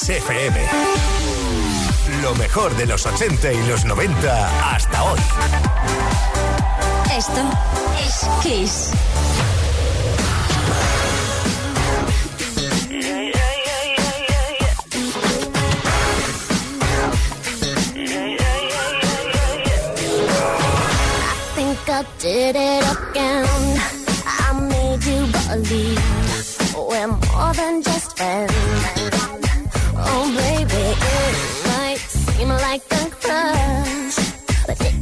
XFM. Lo mejor de los 80 y los 90 hasta hoy. Esto es Kiss. I did it again. I made you believe we're more than just friends. opposite.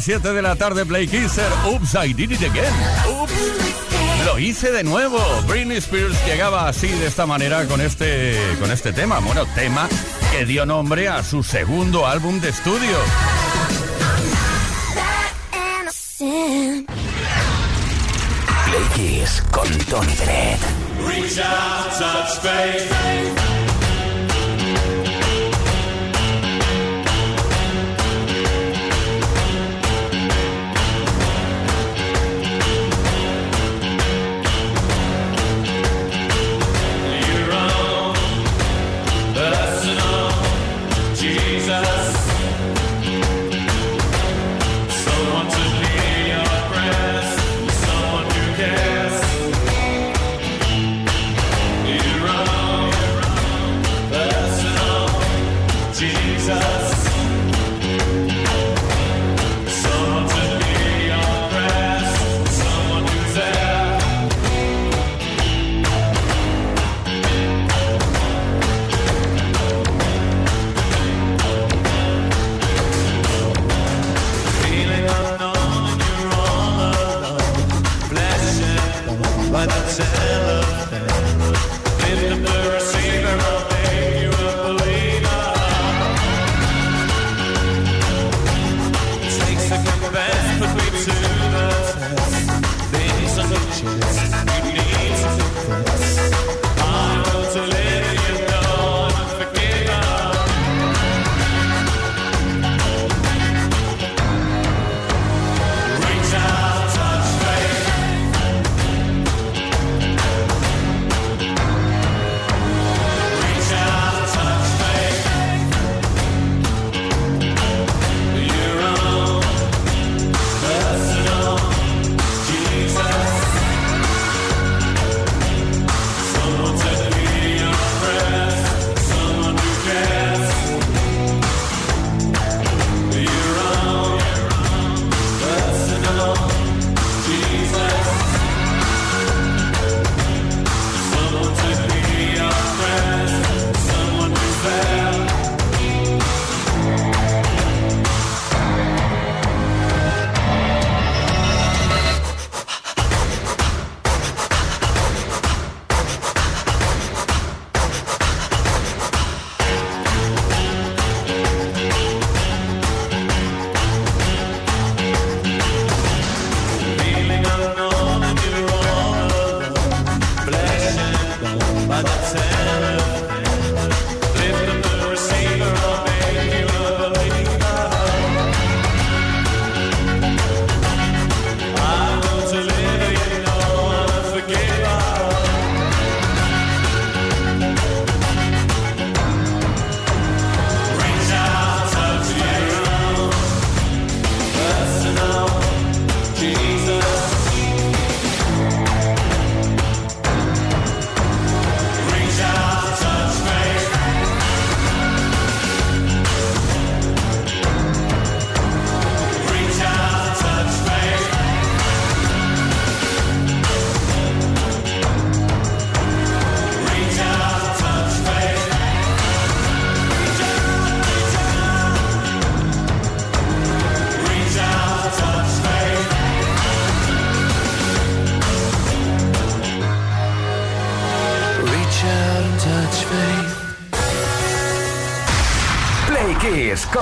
las 7 de la tarde, Play Kisser. Oops, I did it again. Oops. Lo hice de nuevo. Britney Spears llegaba así, de esta manera, con este, con este tema. Bueno, tema que dio nombre a su segundo álbum de estudio. Play Kiss con Tony Dredd.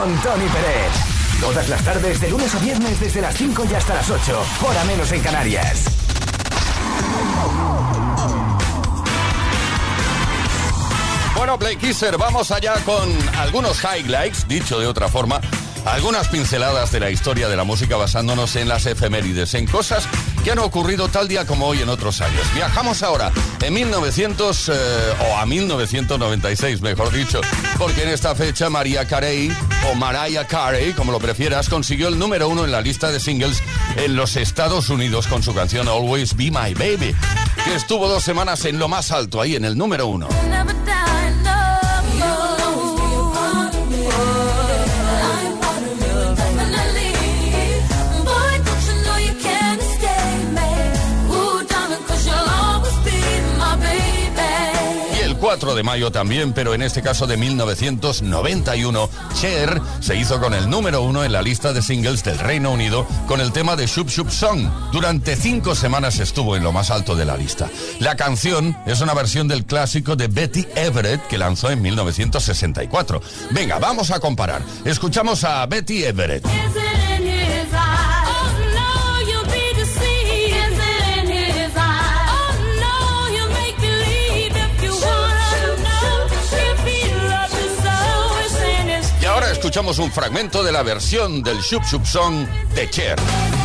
Con Tony Pérez. Todas las tardes, de lunes a viernes, desde las 5 y hasta las 8. Hora menos en Canarias. Bueno, Play Kisser, vamos allá con algunos highlights, dicho de otra forma, algunas pinceladas de la historia de la música basándonos en las efemérides, en cosas que han ocurrido tal día como hoy en otros años. Viajamos ahora en 1900 eh, o a 1996, mejor dicho, porque en esta fecha María Carey o Mariah Carey, como lo prefieras, consiguió el número uno en la lista de singles en los Estados Unidos con su canción Always Be My Baby, que estuvo dos semanas en lo más alto, ahí en el número uno. 4 de mayo también, pero en este caso de 1991, Cher se hizo con el número uno en la lista de singles del Reino Unido con el tema de Shoop Shoop Song. Durante cinco semanas estuvo en lo más alto de la lista. La canción es una versión del clásico de Betty Everett que lanzó en 1964. Venga, vamos a comparar. Escuchamos a Betty Everett. Escuchamos un fragmento de la versión del Shoop Shoop Song de Cher.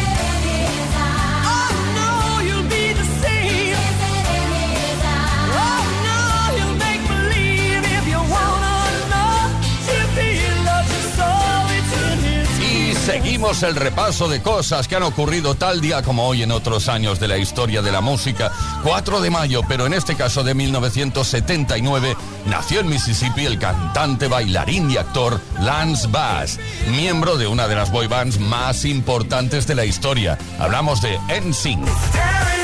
Seguimos el repaso de cosas que han ocurrido tal día como hoy en otros años de la historia de la música. 4 de mayo, pero en este caso de 1979, nació en Mississippi el cantante, bailarín y actor Lance Bass, miembro de una de las boy bands más importantes de la historia. Hablamos de NSYNC.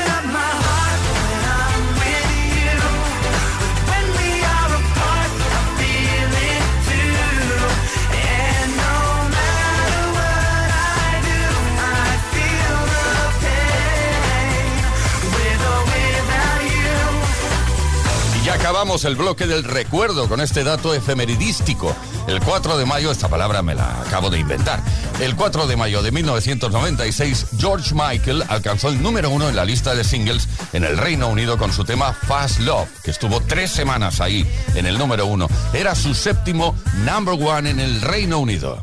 Acabamos el bloque del recuerdo con este dato efemeridístico. El 4 de mayo, esta palabra me la acabo de inventar. El 4 de mayo de 1996, George Michael alcanzó el número uno en la lista de singles en el Reino Unido con su tema Fast Love, que estuvo tres semanas ahí en el número uno. Era su séptimo number one en el Reino Unido.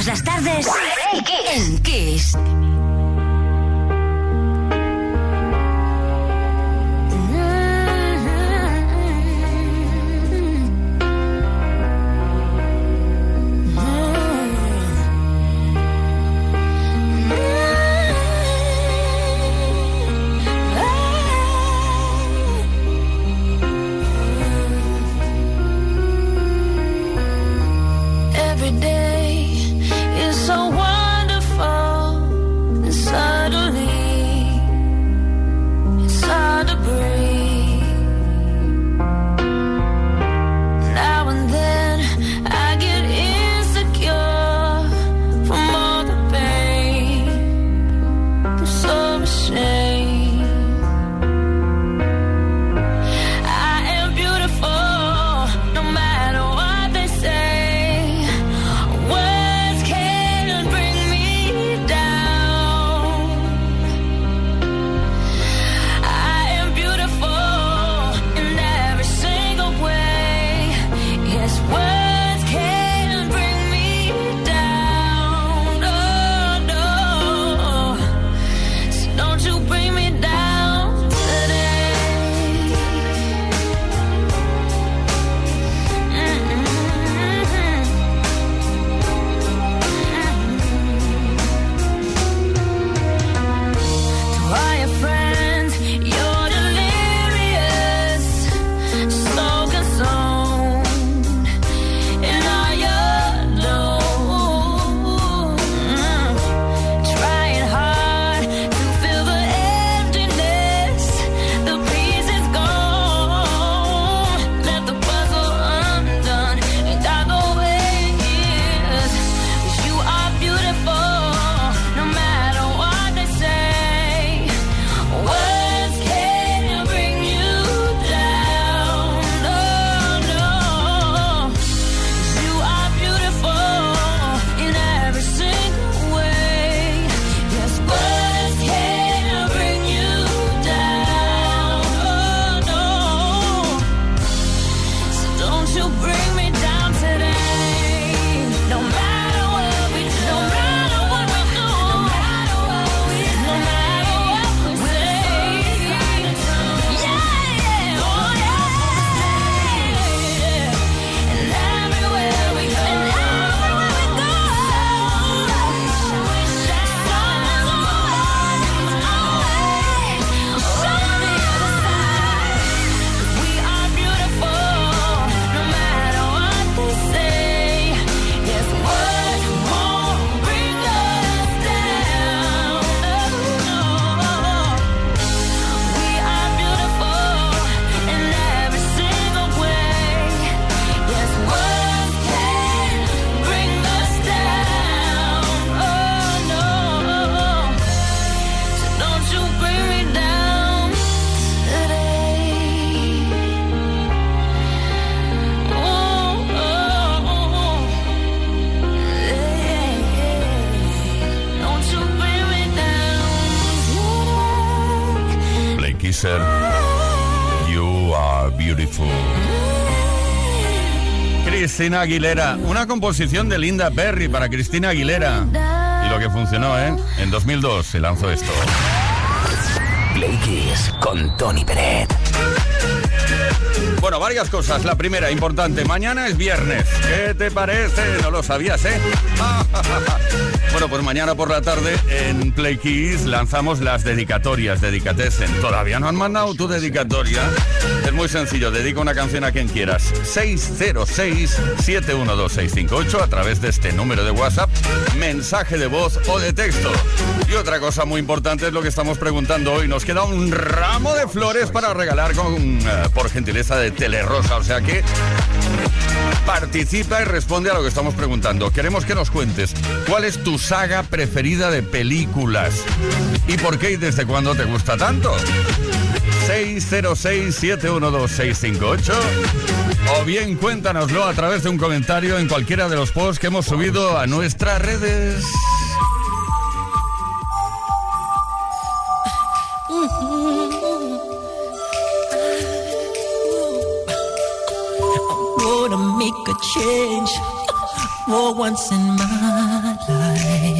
todas las tardes. Cristina Aguilera. Una composición de Linda Perry para Cristina Aguilera. Y lo que funcionó, ¿eh? En 2002 se lanzó esto. Play con Tony Pérez. Bueno, varias cosas. La primera, importante, mañana es viernes. ¿Qué te parece? No lo sabías, ¿eh? Bueno, pues mañana por la tarde en Playkids lanzamos las dedicatorias, dedicatesen. ¿Todavía no han mandado tu dedicatoria? Es muy sencillo, dedica una canción a quien quieras. 606-712-658 a través de este número de WhatsApp, mensaje de voz o de texto. Y otra cosa muy importante es lo que estamos preguntando hoy. Nos queda un ramo de flores para regalar con, eh, por gentileza de Telerosa, o sea que participa y responde a lo que estamos preguntando. Queremos que nos cuentes cuál es tu saga preferida de películas y por qué y desde cuándo te gusta tanto. 606-712-658 o bien cuéntanoslo a través de un comentario en cualquiera de los posts que hemos subido a nuestras redes.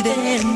accidente.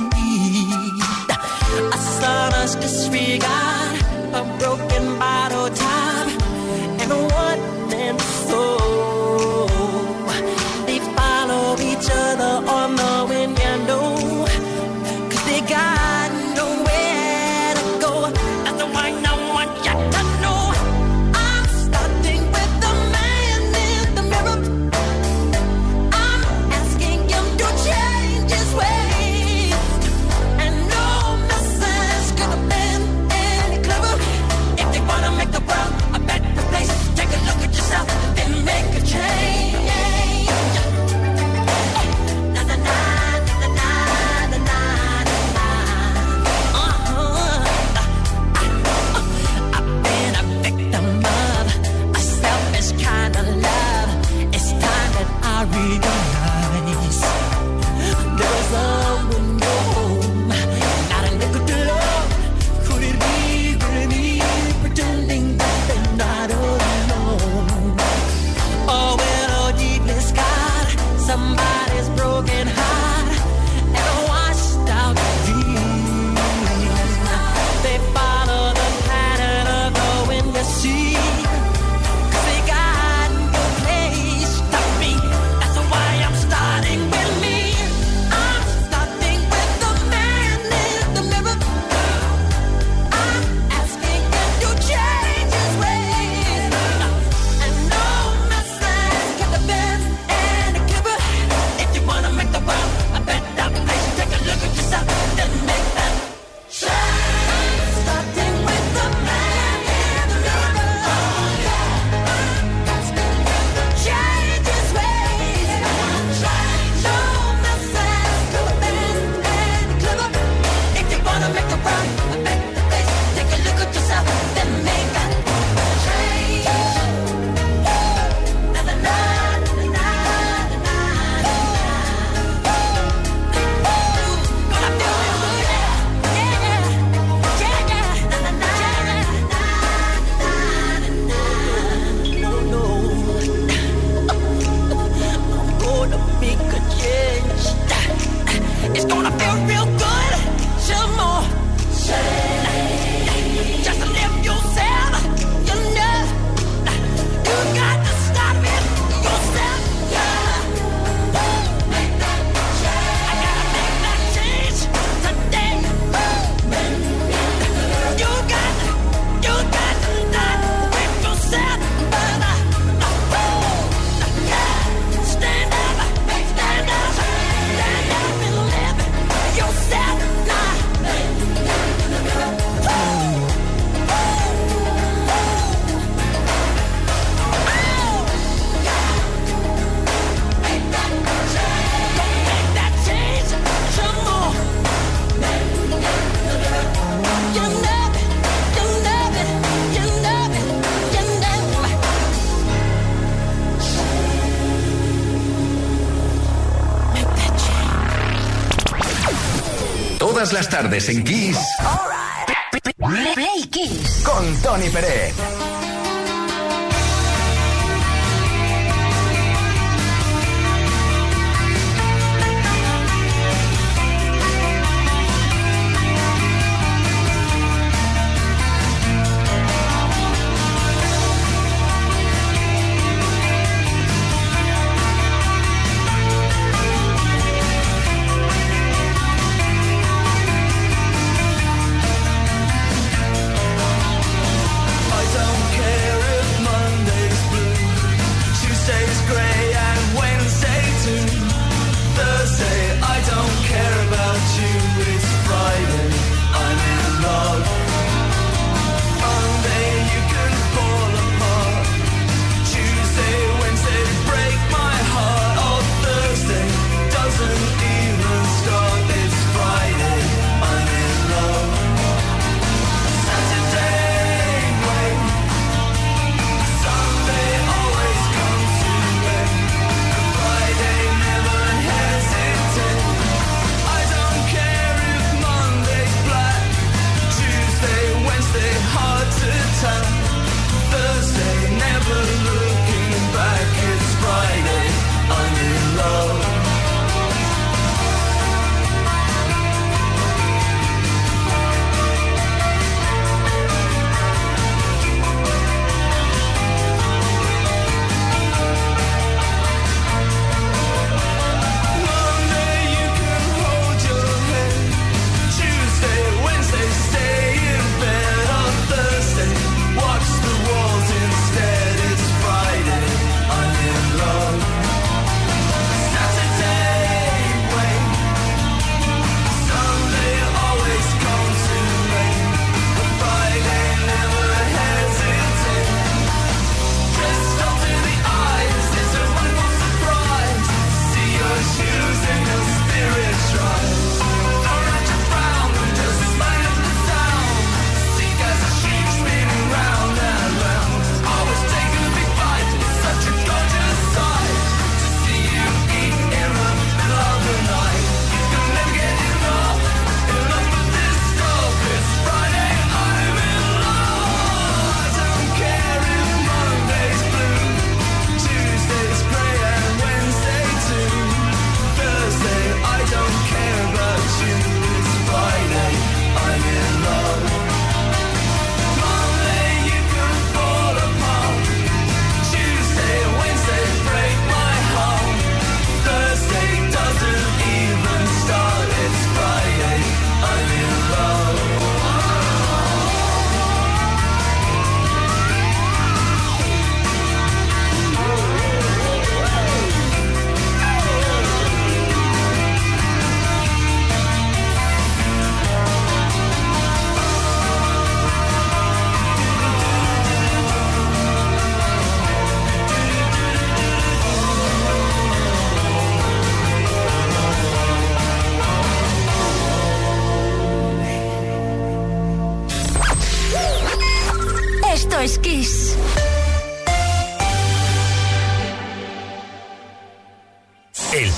tardes en Kiss.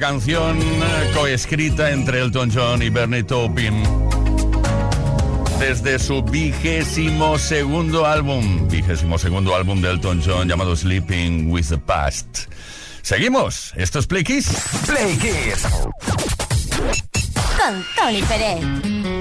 Canción eh, coescrita entre Elton John y Bernie Taupin. Desde su vigésimo segundo álbum, vigésimo segundo álbum de Elton John llamado Sleeping with the Past. Seguimos, esto es Play Kiss. Play Kiss. Con Tony Pérez.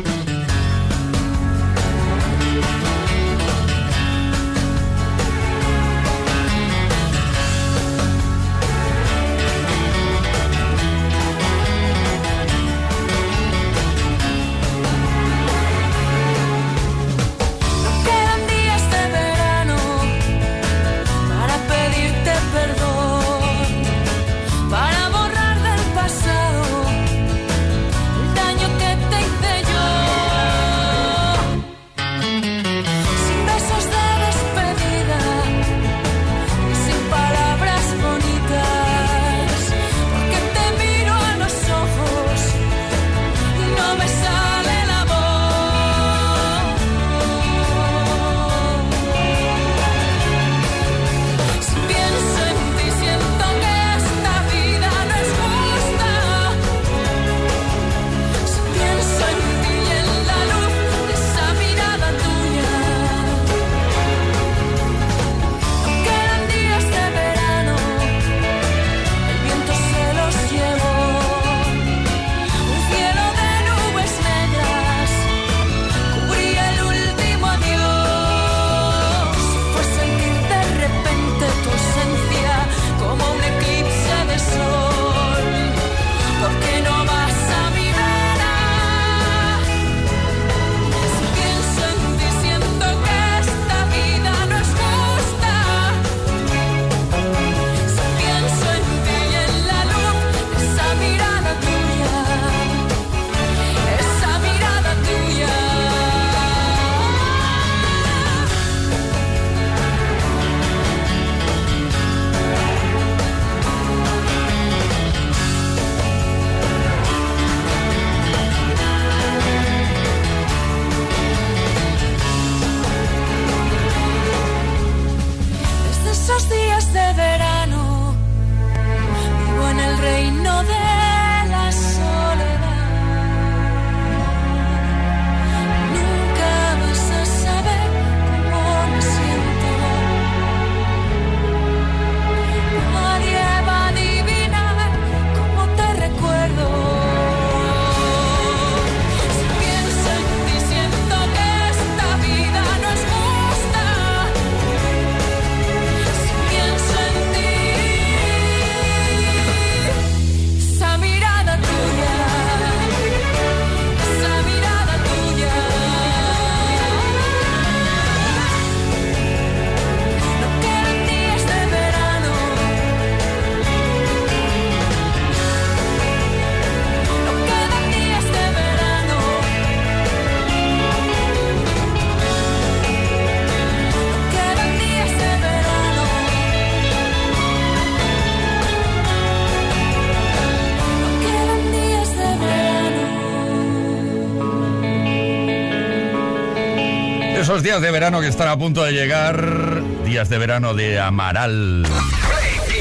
Días de verano que están a punto de llegar, días de verano de Amaral.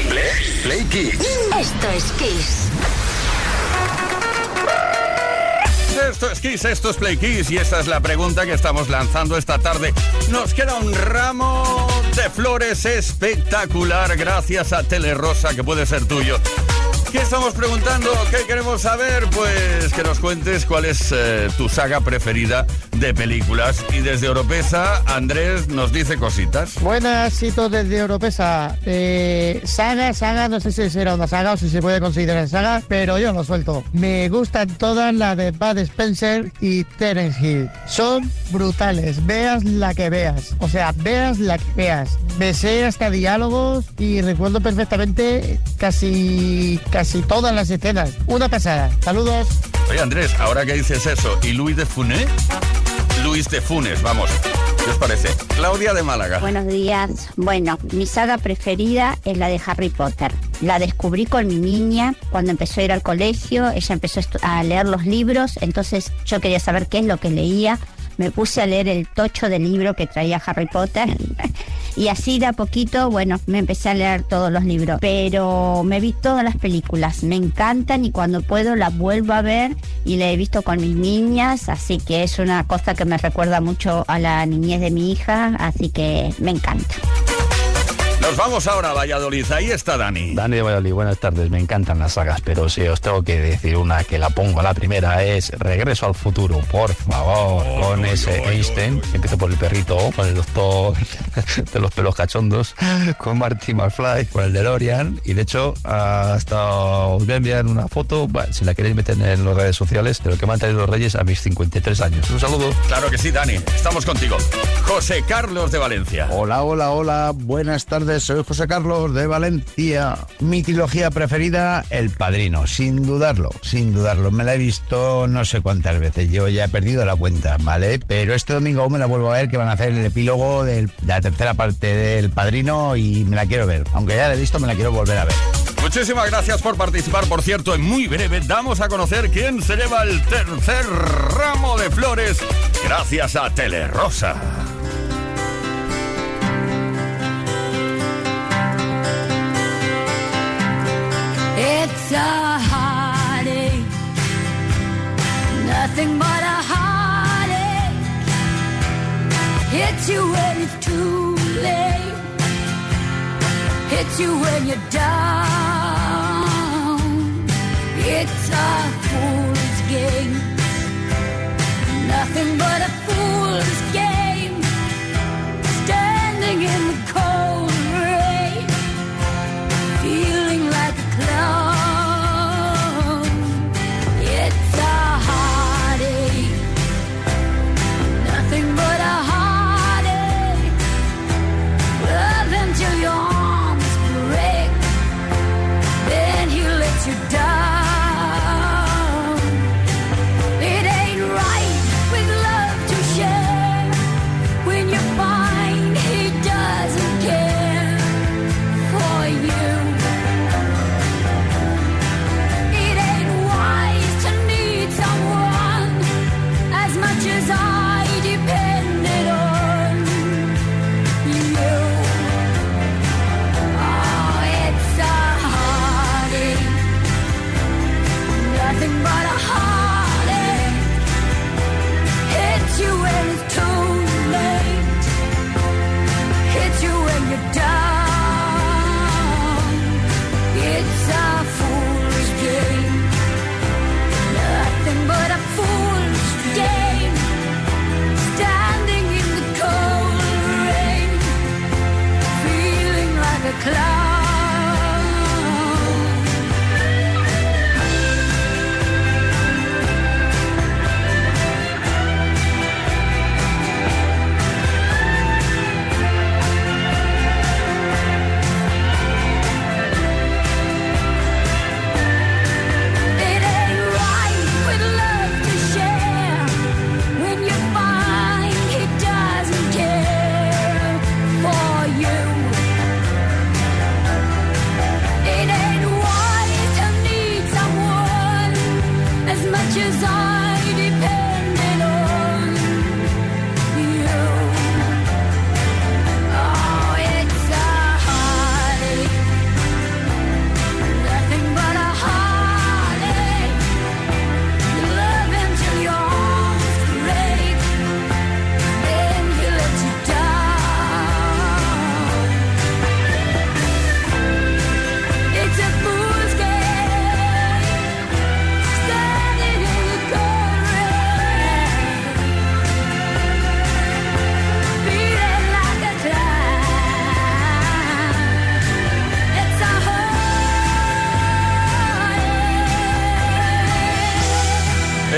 Play, Play Kiss. Esto es Kiss. Esto es Kiss, esto es Play Kiss y esta es la pregunta que estamos lanzando esta tarde. Nos queda un ramo de flores espectacular gracias a Telerosa que puede ser tuyo. ¿Qué estamos preguntando? ¿Qué queremos saber? Pues que nos cuentes cuál es eh, tu saga preferida de películas. Y desde Oropesa, Andrés nos dice cositas. Buenas, Cito desde Europesa. Eh, saga, saga, no sé si será una saga o si se puede considerar saga, pero yo lo suelto. Me gustan todas las de Bud Spencer y Terence Hill. Son brutales, veas la que veas. O sea, veas la que veas. Me sé hasta diálogos y recuerdo perfectamente casi, casi todas las escenas. Una pasada. Saludos. Oye, Andrés, ahora que dices eso, ¿y Luis de Funes? Luis de Funes, vamos. ¿Qué os parece? Claudia de Málaga. Buenos días. Bueno, mi saga preferida es la de Harry Potter. La descubrí con mi niña cuando empezó a ir al colegio. Ella empezó a leer los libros, entonces yo quería saber qué es lo que leía. Me puse a leer el tocho del libro que traía Harry Potter Y así de a poquito, bueno, me empecé a leer todos los libros. Pero me vi todas las películas, me encantan y cuando puedo las vuelvo a ver y la he visto con mis niñas, así que es una cosa que me recuerda mucho a la niñez de mi hija, así que me encanta. Nos vamos ahora a Valladolid. Ahí está Dani. Dani de Valladolid, buenas tardes. Me encantan las sagas, pero si os tengo que decir una que la pongo a la primera es Regreso al futuro, por favor, con ese Einstein. Empiezo por el perrito, con el doctor de los pelos cachondos, con Marty McFly, con el DeLorean. Y de hecho, hasta os voy a enviar una foto, bueno, si la queréis meter en las redes sociales, de lo que me han traído los Reyes a mis 53 años. Un saludo. Claro que sí, Dani. Estamos contigo. José Carlos de Valencia. Hola, hola, hola. Buenas tardes. Soy José Carlos de Valencia. Mi trilogía preferida, El Padrino. Sin dudarlo, sin dudarlo. Me la he visto no sé cuántas veces. Yo ya he perdido la cuenta, ¿vale? Pero este domingo aún me la vuelvo a ver que van a hacer el epílogo de la tercera parte del Padrino y me la quiero ver. Aunque ya la he visto, me la quiero volver a ver. Muchísimas gracias por participar. Por cierto, en muy breve damos a conocer quién se lleva el tercer ramo de flores gracias a Telerosa. It's a heartache, nothing but a heartache. Hits you when it's too late, hits you when you're down. It's a fool's game, nothing but a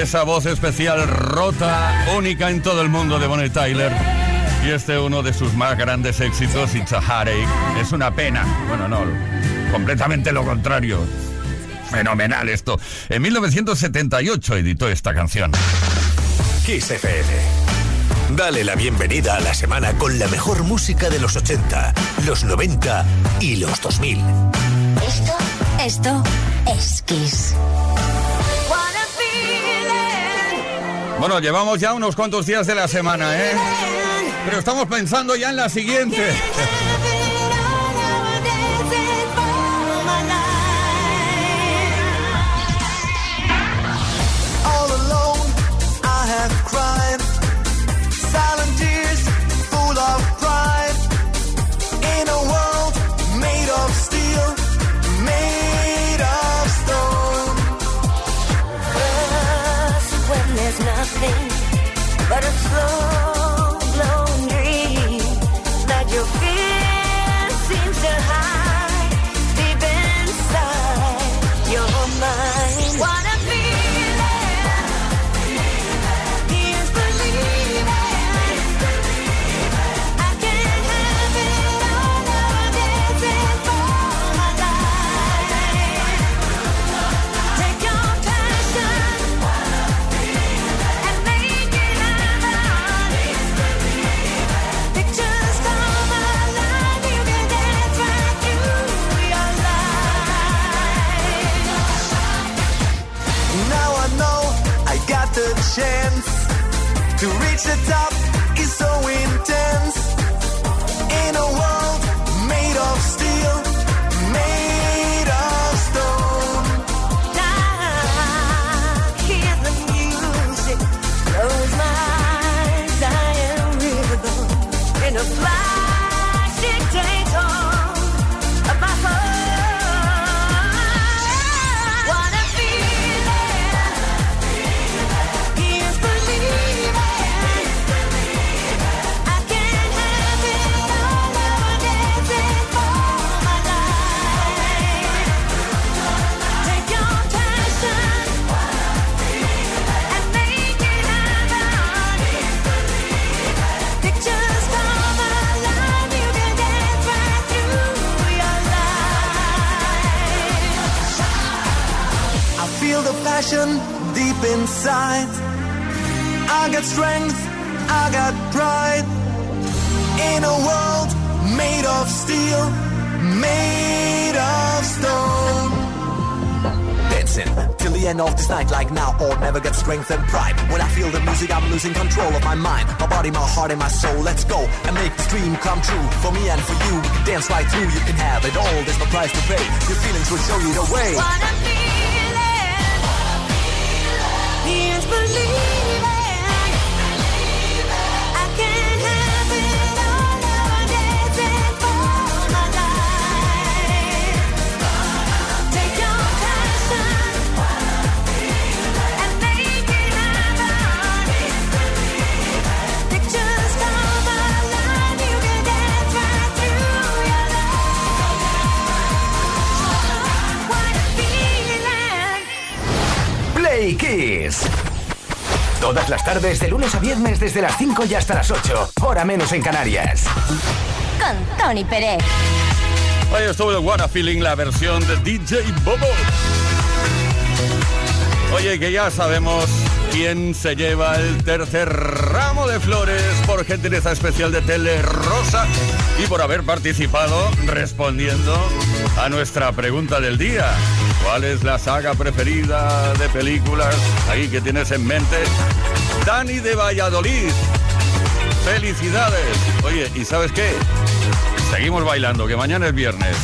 Esa voz especial rota, única en todo el mundo de Bonnie Tyler. Y este uno de sus más grandes éxitos, It's a Heartache. Es una pena. Bueno, no, completamente lo contrario. Fenomenal esto. En 1978 editó esta canción. Kiss FM. Dale la bienvenida a la semana con la mejor música de los 80, los 90 y los 2000. Esto, esto es Kiss. Bueno, llevamos ya unos cuantos días de la semana, ¿eh? Pero estamos pensando ya en la siguiente. love. My mind, my body, my heart, and my soul. Let's go and make this dream come true. For me and for you, we can dance right through. You can have it all, there's no price to pay. Your feelings will show you the way. What a feeling! Here's believing. Todas las tardes, de lunes a viernes, desde las 5 y hasta las 8. Hora menos en Canarias. Con Tony Pérez. Ahí estuvo el What a Feeling, la versión de DJ Bobo. Oye, que ya sabemos quién se lleva el tercer ramo de flores por gentileza especial de Tele Rosa y por haber participado respondiendo a nuestra pregunta del día. ¿Cuál es la saga preferida de películas ahí que tienes en mente? Dani de Valladolid. Felicidades. Oye, ¿y sabes qué? Seguimos bailando, que mañana es viernes.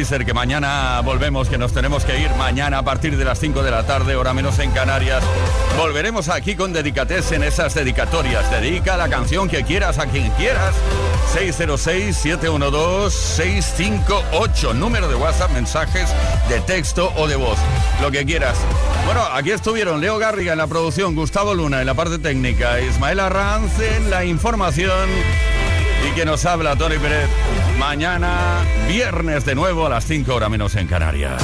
Kisser, que mañana volvemos, que nos tenemos que ir mañana a partir de las 5 de la tarde, hora menos en Canarias. Volveremos aquí con dedicates en esas dedicatorias. Dedica la canción que quieras a quien quieras. 606-712-658. Número de WhatsApp, mensajes de texto o de voz. Lo que quieras. Bueno, aquí estuvieron Leo Garriga en la producción, Gustavo Luna en la parte técnica, Ismael Arranz en la información y que nos habla Tony Pérez. Mañana, viernes de nuevo a las 5 horas menos en Canarias.